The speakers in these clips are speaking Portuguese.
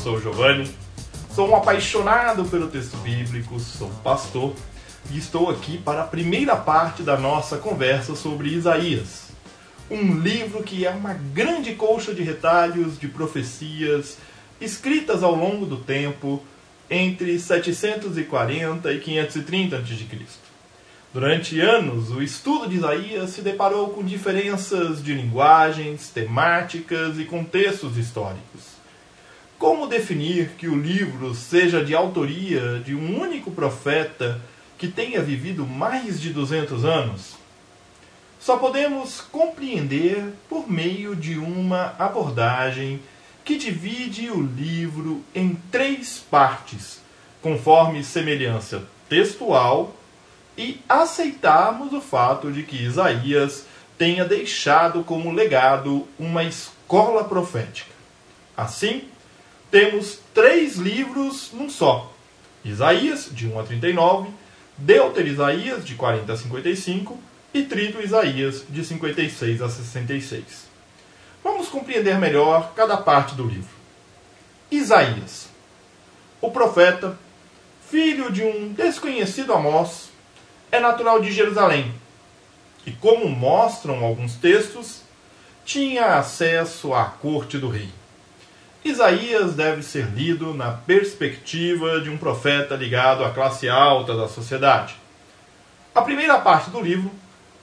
sou o Giovanni, sou um apaixonado pelo texto bíblico, sou pastor e estou aqui para a primeira parte da nossa conversa sobre Isaías. Um livro que é uma grande colcha de retalhos de profecias escritas ao longo do tempo entre 740 e 530 a.C. Durante anos, o estudo de Isaías se deparou com diferenças de linguagens, temáticas e contextos históricos. Como definir que o livro seja de autoria de um único profeta que tenha vivido mais de 200 anos? Só podemos compreender por meio de uma abordagem que divide o livro em três partes, conforme semelhança textual e aceitarmos o fato de que Isaías tenha deixado como legado uma escola profética. Assim, temos três livros num só: Isaías, de 1 a 39, Deuter Isaías, de 40 a 55 e Trito Isaías, de 56 a 66. Vamos compreender melhor cada parte do livro. Isaías, o profeta, filho de um desconhecido Amós, é natural de Jerusalém e, como mostram alguns textos, tinha acesso à corte do rei. Isaías deve ser lido na perspectiva de um profeta ligado à classe alta da sociedade. A primeira parte do livro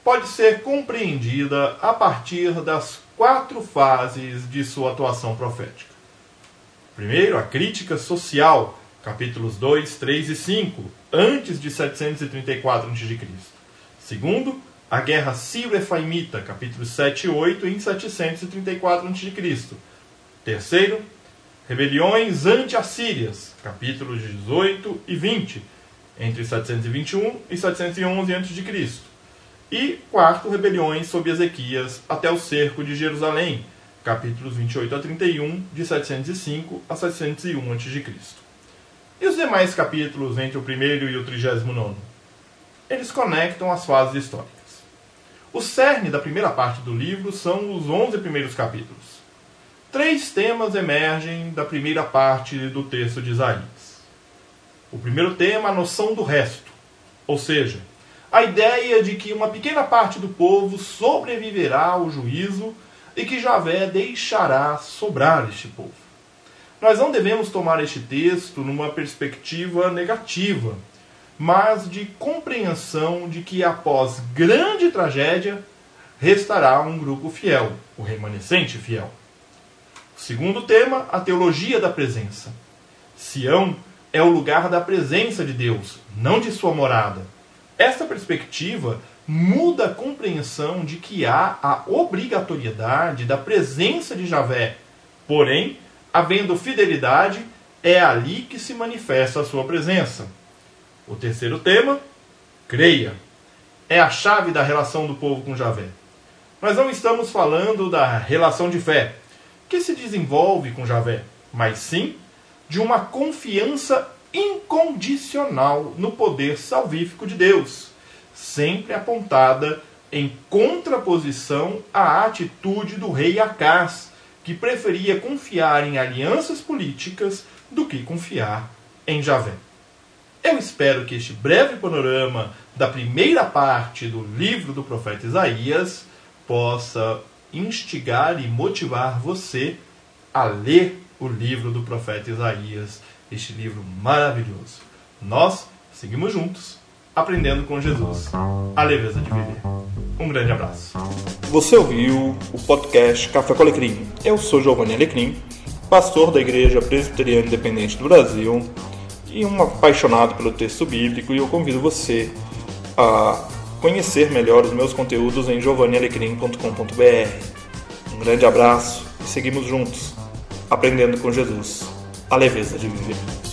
pode ser compreendida a partir das quatro fases de sua atuação profética. Primeiro, a crítica social, capítulos 2, 3 e 5, antes de 734 a.C. Segundo, a Guerra Sírio-Efaimita, capítulos 7 e 8, em 734 a.C. Terceiro, rebeliões anti-assírias, capítulos 18 e 20, entre 721 e 711 a.C. E quarto, rebeliões sob Ezequias até o cerco de Jerusalém, capítulos 28 a 31, de 705 a 701 a.C. E os demais capítulos entre o primeiro e o trigésimo nono? Eles conectam as fases históricas. O cerne da primeira parte do livro são os onze primeiros capítulos. Três temas emergem da primeira parte do texto de Isaías. O primeiro tema, a noção do resto, ou seja, a ideia de que uma pequena parte do povo sobreviverá ao juízo e que Javé deixará sobrar este povo. Nós não devemos tomar este texto numa perspectiva negativa, mas de compreensão de que após grande tragédia restará um grupo fiel, o remanescente fiel. Segundo tema, a teologia da presença. Sião é o lugar da presença de Deus, não de sua morada. Esta perspectiva muda a compreensão de que há a obrigatoriedade da presença de Javé, porém, havendo fidelidade, é ali que se manifesta a sua presença. O terceiro tema, creia, é a chave da relação do povo com Javé. Nós não estamos falando da relação de fé, que se desenvolve com Javé, mas sim de uma confiança incondicional no poder salvífico de Deus, sempre apontada em contraposição à atitude do rei Acás, que preferia confiar em alianças políticas do que confiar em Javé. Eu espero que este breve panorama da primeira parte do livro do profeta Isaías possa instigar e motivar você a ler o livro do profeta Isaías, este livro maravilhoso. Nós seguimos juntos, aprendendo com Jesus a leveza de viver. Um grande abraço. Você ouviu o podcast Café com Alecrim. Eu sou Giovanni Alecrim, pastor da Igreja Presbiteriana Independente do Brasil e um apaixonado pelo texto bíblico e eu convido você a conhecer melhor os meus conteúdos em giovannialecrim.com.br. Um grande abraço e seguimos juntos, aprendendo com Jesus a leveza de viver.